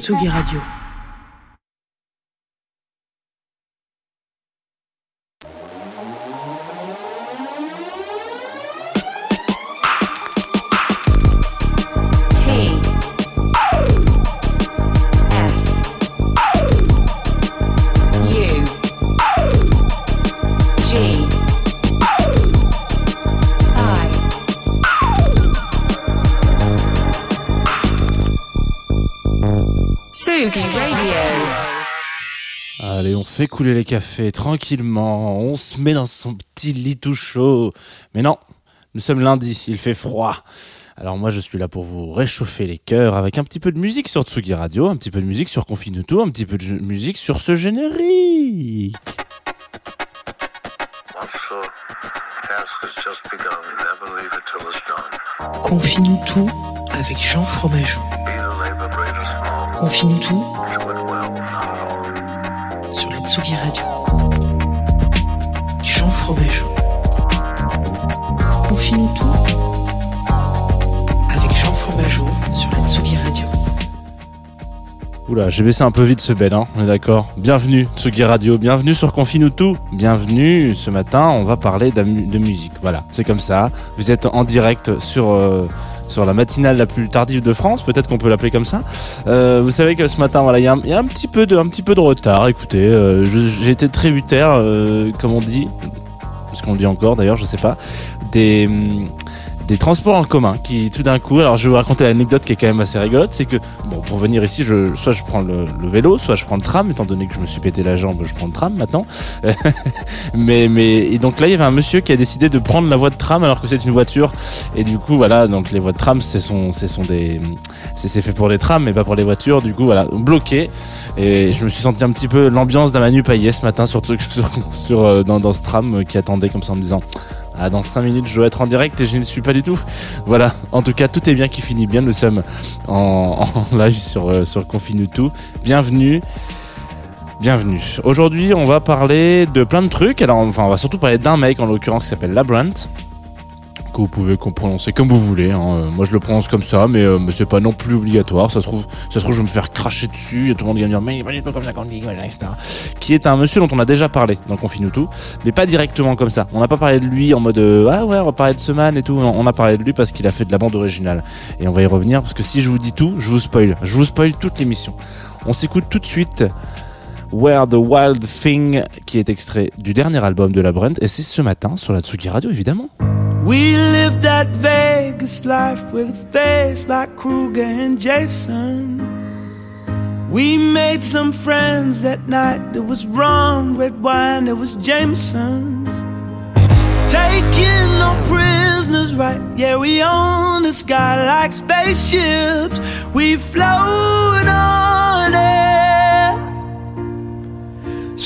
Tsugi, Radio. Fait couler les cafés tranquillement, on se met dans son petit lit tout chaud. Mais non, nous sommes lundi, il fait froid. Alors moi je suis là pour vous réchauffer les cœurs avec un petit peu de musique sur Tsugi Radio, un petit peu de musique sur Confinuto, un petit peu de musique sur ce générique. Tout avec Jean Fromageau. Be Tsugi Radio. Jean Fromageau. Confine-nous tout avec Jean Fromageau sur la Tsugi Radio. Oula, j'ai baissé un peu vite ce bel, hein, on est d'accord. Bienvenue Tsugi Radio, bienvenue sur Confinuto, bienvenue. Ce matin, on va parler de musique. Voilà, c'est comme ça. Vous êtes en direct sur euh, la matinale la plus tardive de France, peut-être qu'on peut l'appeler comme ça. Euh, vous savez que ce matin, voilà, il y, a un- petit peu de retard. Écoutez, euh, j'ai été tributaire, euh, comme on dit, parce qu'on le dit encore d'ailleurs, je sais pas, des des transports en commun qui tout d'un coup alors je vais vous raconter l'anecdote qui est quand même assez rigolote c'est que bon pour venir ici je soit je prends le, vélo soit je prends le tram étant donné que je me suis pété la jambe je prends le tram maintenant. Mais mais et donc là il y avait un monsieur qui a décidé de prendre la voie de tram alors que c'est une voiture. Et du coup voilà donc les voies de tram ce sont ce sont des c'est c'est fait pour les trams mais pas pour les voitures. Du coup voilà bloqué. Et je me suis senti un petit peu l'ambiance d'un Manu Payet ce matin sur, sur, euh, dans, dans ce tram euh, qui attendait comme ça en me disant ah, dans 5 minutes, je dois être en direct et je ne suis pas du tout. Voilà. En tout cas, tout est bien qui finit bien. Nous sommes en, live sur, euh, sur Confinutu. Bienvenue. Bienvenue. Aujourd'hui, on va parler de plein de trucs. Alors, enfin, on va surtout parler d'un mec, en l'occurrence, qui s'appelle Labyrinth. Vous pouvez prononcer comme vous voulez. hein. Euh, Moi, je le prononce comme ça, mais, euh, mais c'est pas non plus obligatoire. Ça se trouve, ça se trouve, je vais me faire cracher dessus. Et tout le monde va me dire, mais il est pas du tout comme ça qu'on dit, etc. Qui est un monsieur dont on a déjà parlé dans Confinutu mais pas directement comme ça. On n'a pas parlé de lui en mode euh, ah ouais, on va parler de ce man et tout. Non, on a parlé de lui parce qu'il a fait de la bande originale. Et on va y revenir parce que si je vous dis tout, je vous spoil. Je vous spoil toute l'émission. On s'écoute tout de suite Where the Wild Thing qui est extrait du dernier album de la Brent et c'est ce matin sur la Tsugi Radio évidemment. We lived that Vegas life with a face like Kruger and Jason. We made some friends that night. There was rum, red wine, there was Jameson's. Taking no prisoners, right? Yeah, we own the sky like spaceships. We float on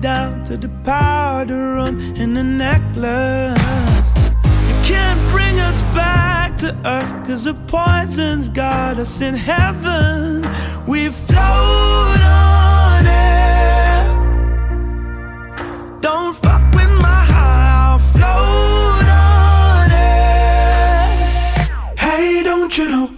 down to the powder room in the necklace. You can't bring us back to earth, cause the poison's got us in heaven. We float on air. Don't fuck with my high, I'll float on air. Hey, don't you know?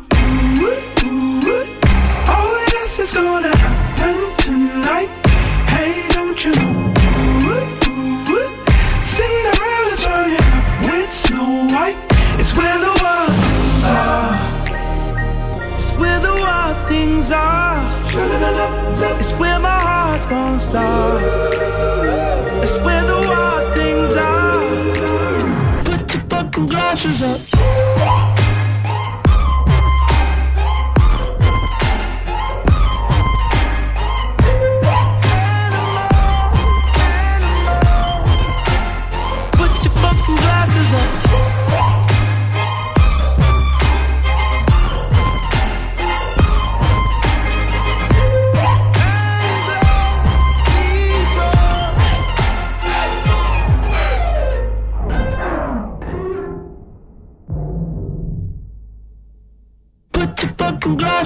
Gonna start. It's where the wild things are. Put your fucking glasses up.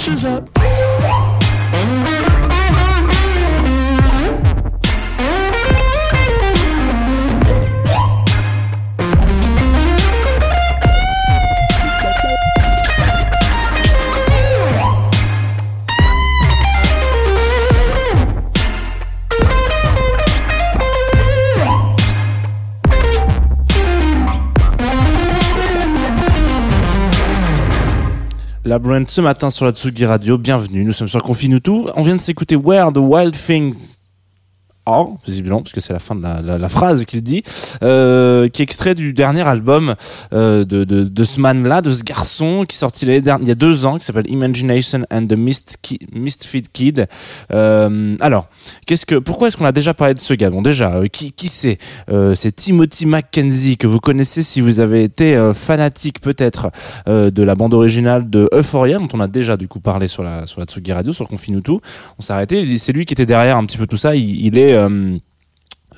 Ashes up. La Brand ce matin sur la Tsugi Radio, bienvenue, nous sommes sur Confinutu. On vient de s'écouter Where the Wild Things Are, visiblement, parce que c'est la fin de la, la- la phrase qu'il dit, euh, qui est extrait du dernier album euh, de, de, de ce man-là, de ce garçon, qui est sorti il y a deux ans, qui s'appelle Imagination and the Mist Ki- Kid. Euh, alors, qu'est-ce que, pourquoi est-ce qu'on a déjà parlé de ce gars Bon, déjà, euh, qui, qui c'est? Euh, C'est Timothy McKenzie, que vous connaissez si vous avez été euh, fanatique peut-être de la bande originale de Euphoria, dont on a déjà du coup parlé sur la sur la Tsugi Radio, sur Confinutu. On s'est arrêté. C'est lui qui était derrière un petit peu tout ça. Il, il est euh,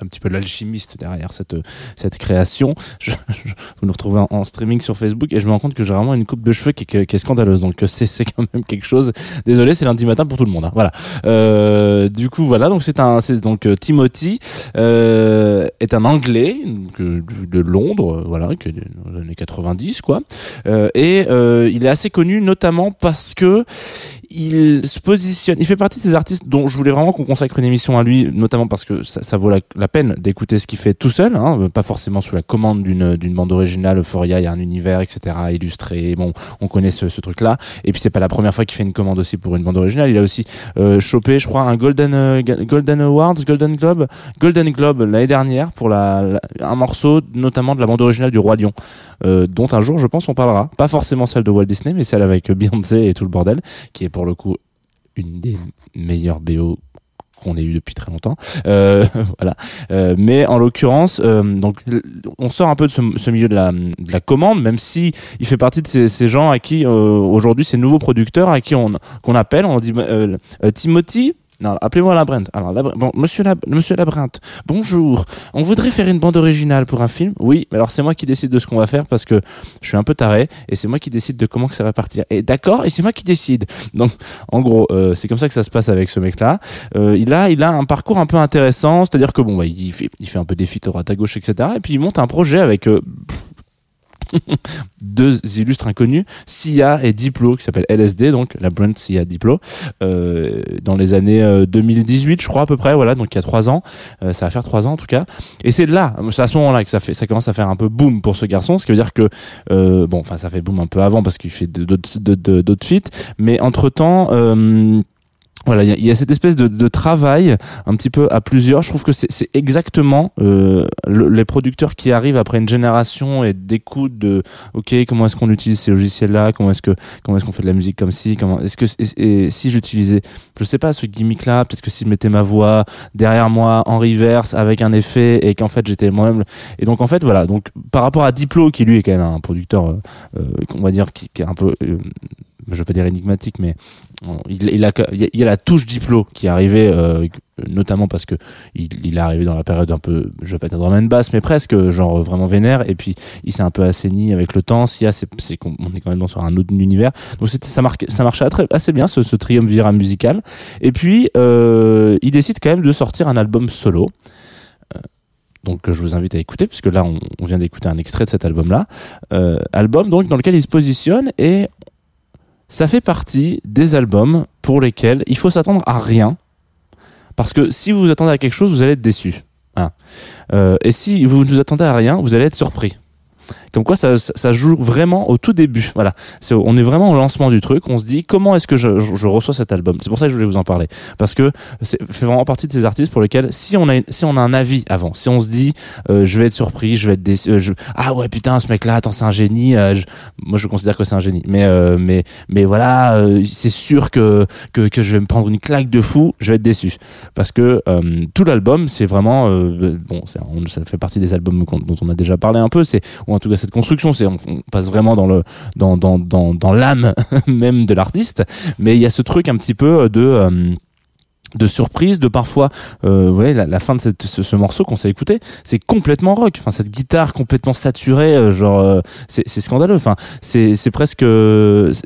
un petit peu l'alchimiste derrière cette cette création. Vous nous retrouvez en, streaming sur Facebook et je me rends compte que j'ai vraiment une coupe de cheveux qui, est- scandaleuse. Donc c'est c'est quand même quelque chose. Désolé, c'est lundi matin pour tout le monde. hein. Voilà. Euh, du coup voilà. Donc c'est un donc euh, Timothy euh, est un Anglais euh, de Londres, euh, voilà, qui est dans les années 90 quoi. Euh, et euh, il est assez connu notamment parce que il se positionne, il fait partie de ces artistes dont je voulais vraiment qu'on consacre une émission à lui, notamment parce que ça, ça vaut la, peine d'écouter ce qu'il fait tout seul, hein, pas forcément sous la commande d'une d'une bande originale. Euphoria, il y a un univers, etc. illustré. Bon, on connaît ce, ce truc-là. Et puis c'est pas la première fois qu'il fait une commande aussi pour une bande originale. Il a aussi euh, chopé, je crois, un Golden euh, Golden Awards, Golden Globe, Golden Globe l'année dernière pour la, un morceau, notamment de la bande originale du Roi Lion, euh, dont un jour, je pense, on parlera. Pas forcément celle de Walt Disney, mais celle avec Beyoncé et tout le bordel, qui est le coup une des meilleures BO qu'on ait eu depuis très longtemps. Euh, voilà. Euh, mais en l'occurrence, euh, donc on sort un peu de ce, ce milieu de la, de la commande, même si il fait partie de ces, ces gens à qui euh, aujourd'hui ces nouveaux producteurs à qui on qu'on appelle, on dit euh, euh, Timothy. Non, appelez-moi Labrinth. Alors, Labrinth- bon, monsieur, Lab, monsieur bonjour. On voudrait faire une bande originale pour un film. Oui, mais alors c'est moi qui décide de ce qu'on va faire parce que je suis un peu taré et c'est moi qui décide de comment que ça va partir. Et d'accord, et c'est moi qui décide. Donc, en gros, euh, c'est comme ça que ça se passe avec ce mec-là. Euh, il a, il a un parcours un peu intéressant, c'est-à-dire que bon, bah, il fait, il fait un peu des feats à droite à gauche, etc. Et puis il monte un projet avec euh, deux illustres inconnus, Sia et Diplo, qui s'appelle LSD, donc la Brent Sia Diplo, euh, dans les années euh, 2018, je crois à peu près, voilà, donc il y a trois ans, euh, ça va faire trois ans en tout cas. Et c'est de là, c'est à ce moment-là que ça fait, ça commence à faire un peu boom pour ce garçon, ce qui veut dire que euh, bon, enfin ça fait boom un peu avant parce qu'il fait d'autres feats, mais entre temps. Voilà, il y, y a cette espèce de, de travail un petit peu à plusieurs. Je trouve que c'est exactement euh, le- les producteurs qui arrivent après une génération et d'écoute de OK, comment est-ce qu'on utilise ces logiciels-là? Comment est-ce que comment est-ce qu'on fait de la musique comme ci? Comment est-ce que et, et si j'utilisais, je sais pas, ce gimmick-là, peut-être que si je mettais ma voix derrière moi en reverse avec un effet et qu'en fait j'étais moi-même. Et donc en fait voilà, donc par rapport à Diplo qui lui est quand même un producteur, euh, euh, on va dire qui, qui est un peu euh, je veux pas dire énigmatique, mais il, y a- la touche Diplo qui est arrivée, euh, notamment parce que il, est arrivé dans la période un peu, je vais pas dire drum and bass, mais presque, genre vraiment vénère, et puis il s'est un peu assaini avec le temps. Sia, c'est, c'est on est quand même sur un autre univers, donc c'était, ça, marquait, ça marchait assez bien ce, ce triumvirat musical. Et puis euh, il décide quand même de sortir un album solo. Euh, Donc je vous invite à écouter puisque là on, on vient d'écouter un extrait de cet album-là, Euh, album donc dans lequel il se positionne et ça fait partie des albums pour lesquels il faut s'attendre à rien parce que si vous vous attendez à quelque chose vous allez être déçu. Hein. Euh, et si vous ne vous attendez à rien vous allez être surpris. Comme quoi ça, ça, ça joue vraiment au tout début. Voilà, c'est, on est vraiment au lancement du truc. On se dit comment est-ce que je, je, je reçois cet album? C'est pour ça que je voulais vous en parler parce que c'est fait vraiment partie de ces artistes pour lesquels si on a si on a un avis avant, si on se dit euh, je vais être surpris, je vais être déçu, euh, je- ah ouais putain ce mec là, attends c'est un génie. euh, je- moi je considère que c'est un génie, mais euh, mais mais voilà, euh, c'est sûr que, que que je vais me prendre une claque de fou, je vais être déçu parce que euh, tout l'album c'est vraiment bon, on- ça fait partie des albums dont on a déjà parlé un peu, c'est en tout cas cette construction, c'est on, passe vraiment dans le dans dans dans, dans l'âme même de l'artiste, mais il y a ce truc un petit peu de euh, de surprise, de parfois, euh, ouais, la, la fin de cette, ce, ce morceau qu'on s'est écouté, c'est complètement rock. Enfin, cette guitare complètement saturée, euh, genre, euh, c'est scandaleux. Enfin, c'est presque,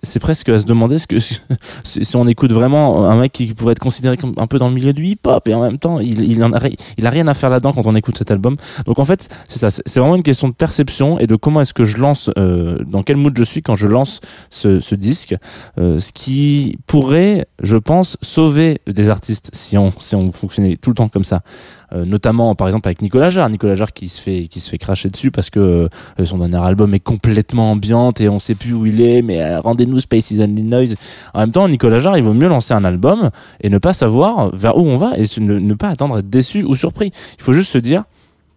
c'est presque à se demander ce que si on écoute vraiment un mec qui pourrait être considéré comme un peu dans le milieu du hip-hop et en même temps, il il en a, il a rien à faire là-dedans quand on écoute cet album. Donc en fait, c'est ça, c'est vraiment une question de perception et de comment est-ce que je lance, euh, dans quel mood je suis quand je lance ce, ce disque, euh, ce qui pourrait, je pense, sauver des artistes si on fonctionnait tout le temps comme ça. Euh, notamment par exemple avec Nicolas Jarre, Nicolas Jarre qui se fait qui se fait cracher dessus parce que euh, son dernier album est complètement ambiante et on sait plus où il est mais euh, rendez-nous Space is Only Noise. En même temps, Nicolas Jarre, il vaut mieux lancer un album et ne pas savoir vers où on va et ne, pas attendre être déçu ou surpris. Il faut juste se dire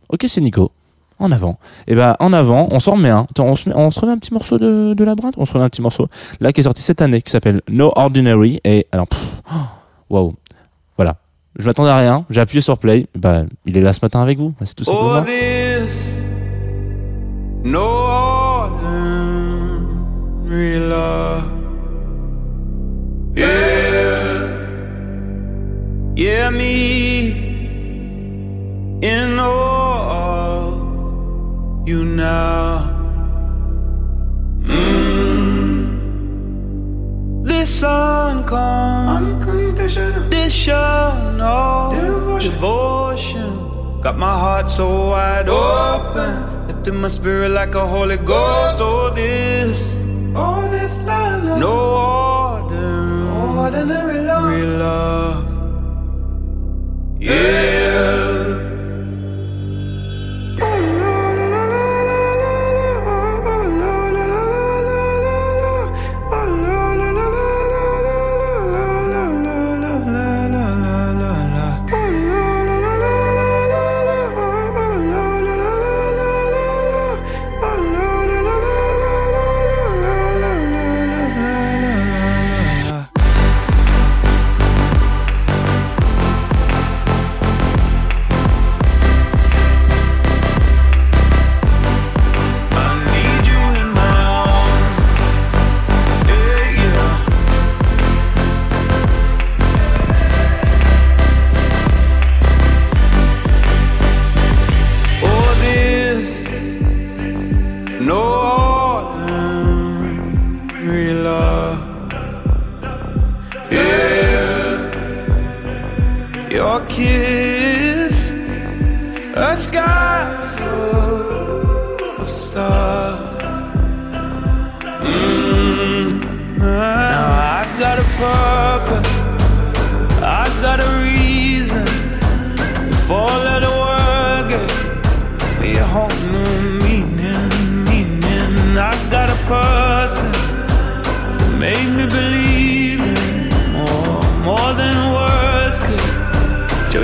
OK, c'est Nico. En avant. Et ben en avant, on s'en remet un. On se, remet un petit morceau de, la brinde? On se remet un petit morceau là qui est sorti cette année qui s'appelle No Ordinary et alors oh, waouh. Voilà. Je m'attendais à rien, j'ai appuyé sur play, bah il est là ce matin avec vous, c'est tout Oh, simplement. this no got my heart so wide open, lifting my spirit like a Holy Ghost. Oh, this, oh, this love, no ordinary, love. Yeah.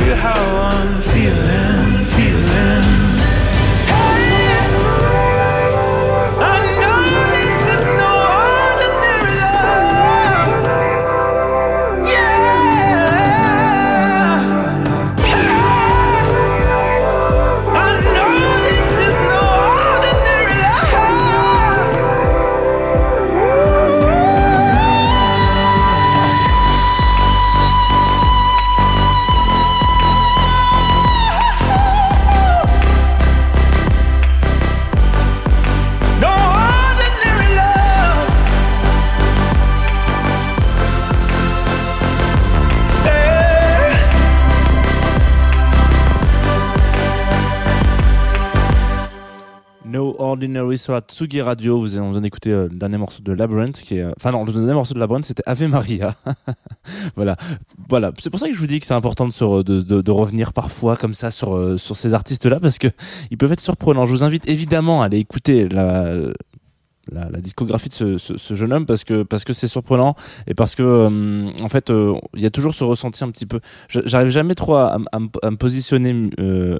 You how I'm feeling, feeling. Extraordinary sur la Tsugi Radio. Vous on vient d'écouter euh, le dernier morceau de Labyrinth, qui est, euh, enfin non, le dernier morceau de Labyrinth, c'était Ave Maria. voilà, voilà. C'est pour ça que je vous dis que c'est important de, de- de revenir parfois comme ça sur euh, sur ces artistes-là, parce que ils peuvent être surprenants. Je vous invite évidemment à aller écouter la la, la discographie de ce, ce, ce jeune homme parce que parce que c'est surprenant et parce que euh, en fait euh, il y a toujours ce ressenti un petit peu. J'arrive jamais trop à, à, à me positionner euh,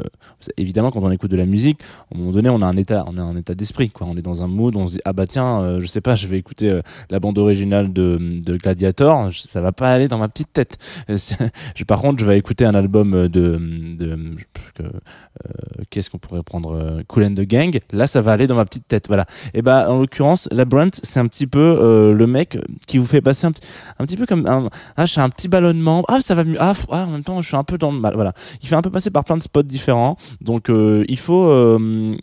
évidemment quand on écoute de la musique à un moment donné on a un état on a un état d'esprit quoi. On est dans un mood on se dit ah bah tiens euh, je sais pas je vais écouter euh, la bande originale de, de Gladiator ça va pas aller dans ma petite tête. Par contre je vais écouter un album de, de que, qu'est-ce qu'on pourrait prendre Cool and the Gang. Là ça va aller dans ma petite tête voilà. Et bah en l'occurrence Labyrinth c'est un petit peu euh, le mec qui vous fait passer un un petit peu comme un ah j'ai un petit ballonnement. Ah ça va mieux. Ah, ah, en même temps je suis un peu dans le mal. Voilà. Il fait un peu passer par plein de spots différents. Donc euh, il faut euh,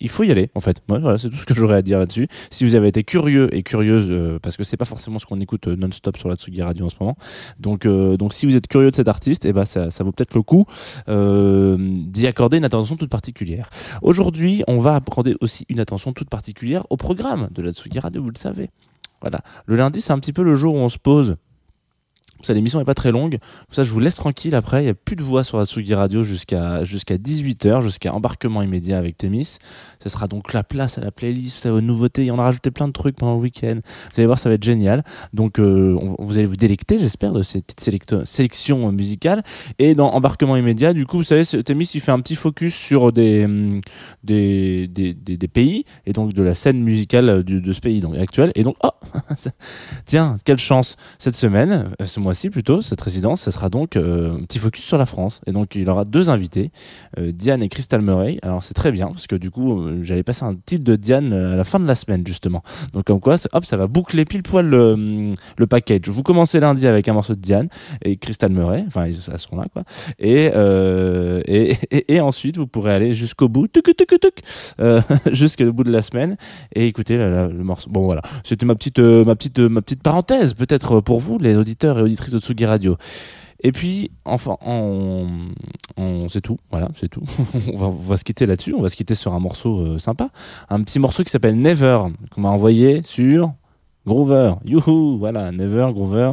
il faut y aller en fait. Voilà, c'est tout ce que j'aurais à dire là-dessus. Si vous avez été curieux et curieuse, euh, parce que c'est pas forcément ce qu'on écoute euh, non-stop sur la Tsugi Radio en ce moment. Donc, euh, donc si vous êtes curieux de cet artiste, et ben ça, ça vaut peut-être le coup euh, d'y accorder une attention toute particulière. Aujourd'hui, on va accorder aussi une attention toute particulière au programme de la Tsugi Radio, vous le savez. Voilà. Le lundi, c'est un petit peu le jour où on se pose. Ça, l'émission est pas très longue. Ça, je vous laisse tranquille après. Il y a plus de voix sur la Tsugi Radio jusqu'à jusqu'à 18h, jusqu'à embarquement immédiat avec Témis. Ce sera donc la place à la playlist, aux nouveautés. Et on a rajouté plein de trucs pendant le week-end. Vous allez voir, ça va être génial. Donc, euh, vous allez vous délecter, j'espère, de ces petites sélections musicales. Et dans embarquement immédiat, du coup, vous savez, Témis, il fait un petit focus sur des, hum, des, des, des, des pays et donc de la scène musicale du- de ce pays donc actuel. Et donc, oh, tiens, quelle chance cette semaine, euh, mois-ci plutôt, cette résidence, ça sera donc euh, un petit focus sur la France. Et donc, il aura deux invités, euh, Diane et Crystal Murray. Alors, c'est très bien parce que du coup, euh, j'allais passer un titre de Diane à la fin de la semaine justement. Donc, comme quoi, hop, ça va boucler pile poil le, le package. Vous commencez lundi avec un morceau de Diane et Crystal Murray. Enfin, ils seront là, quoi. Et, et, ensuite, vous pourrez aller jusqu'au bout, jusqu'au bout de la semaine et écouter la- la- le morceau. Bon, voilà. C'était ma petite, ma petite, ma petite parenthèse, peut-être pour vous, les auditeurs et auditrices de Radio. Et puis, enfin, on, c'est tout. Voilà, c'est tout. on, va, on va se quitter là-dessus. On va se quitter sur un morceau euh, sympa. Un petit morceau qui s'appelle Never, qu'on m'a envoyé sur Groover. Youhou, voilà, Never, Groover,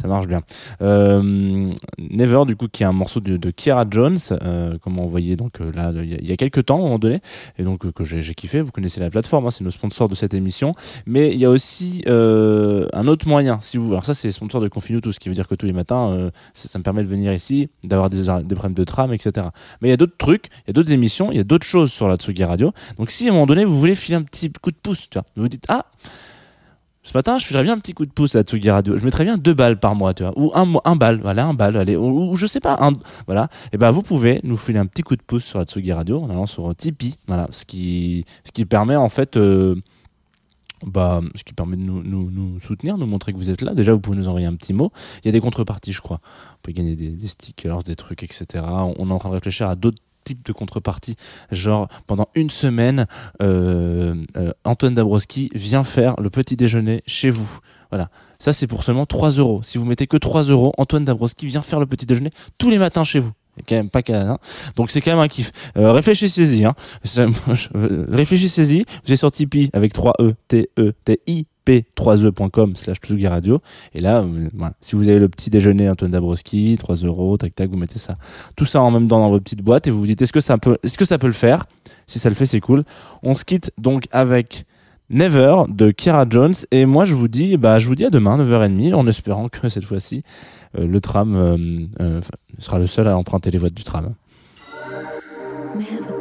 ça marche bien. Euh, Never, du coup, qui est un morceau de, de Kiara Jones, euh, comme on voyait donc euh, là, il y, a, quelques temps, à un moment donné, et donc que j'ai kiffé. Vous connaissez la plateforme, hein, c'est le sponsor de cette émission. Mais il y a aussi un autre moyen. Si vous, alors ça, c'est sponsor de Confinu, tout ce qui veut dire que tous les matins, ça, me permet de venir ici, d'avoir des, des problèmes de tram, etc. Mais il y a d'autres trucs, il y a d'autres émissions, il y a d'autres choses sur la Tsugi Radio. Donc si à un moment donné, vous voulez filer un petit coup de pouce, tu vois, vous dites ah ce matin, je ferais bien un petit coup de pouce à Tsugi Radio. Je mettrais bien deux balles par mois, tu vois, ou un, un balle, voilà, un balle, allez, ou, je sais pas, un, voilà. Et ben, vous pouvez nous filer un petit coup de pouce sur Tsugi Radio en allant sur Tipeee, voilà, ce qui, ce qui permet en fait, euh, bah, ce qui permet de nous, nous, soutenir, nous montrer que vous êtes là. Déjà, vous pouvez nous envoyer un petit mot. Il y a des contreparties, je crois. Vous pouvez gagner des, stickers, des trucs, etc. On est en train de réfléchir à d'autres types de contreparties. Genre, pendant une semaine, euh, euh, Antoine Dabrowski vient faire le petit déjeuner chez vous. Voilà. Ça, c'est pour seulement 3 euros. Si vous mettez que 3 euros, Antoine Dabrowski vient faire le petit déjeuner tous les matins chez vous. Quand même pas qu'à- hein. Donc c'est quand même un kiff. Euh, réfléchissez-y. Hein. Réfléchissez-y. Vous êtes sur Tipeee avec 3 E T E T I P 3e.com slash Tsugi Radio et là euh, voilà. si vous avez le petit déjeuner Antoine Dabrowski 3 euros tac tac vous mettez ça tout ça en même temps dans votre petite boîte et vous vous dites est-ce que ça peut est-ce que ça peut le faire? Si ça le fait c'est cool on se quitte donc avec Never de Kiara Jones. Et moi je vous dis bah je vous dis à demain 9h30 en espérant que cette fois-ci euh, le tram euh, euh, sera le seul à emprunter les voies du tram. Never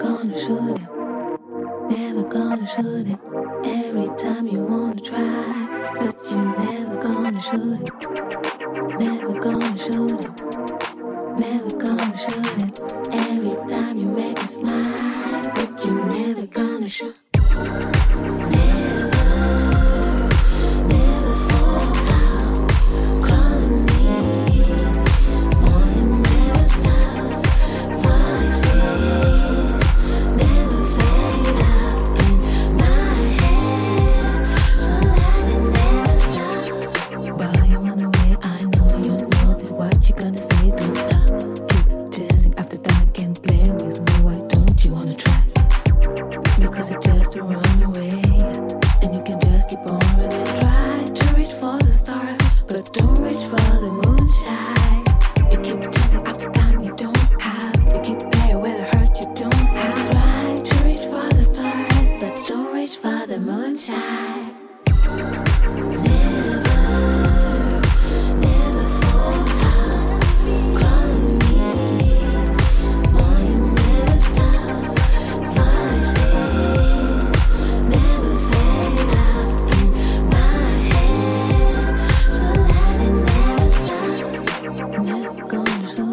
gonna show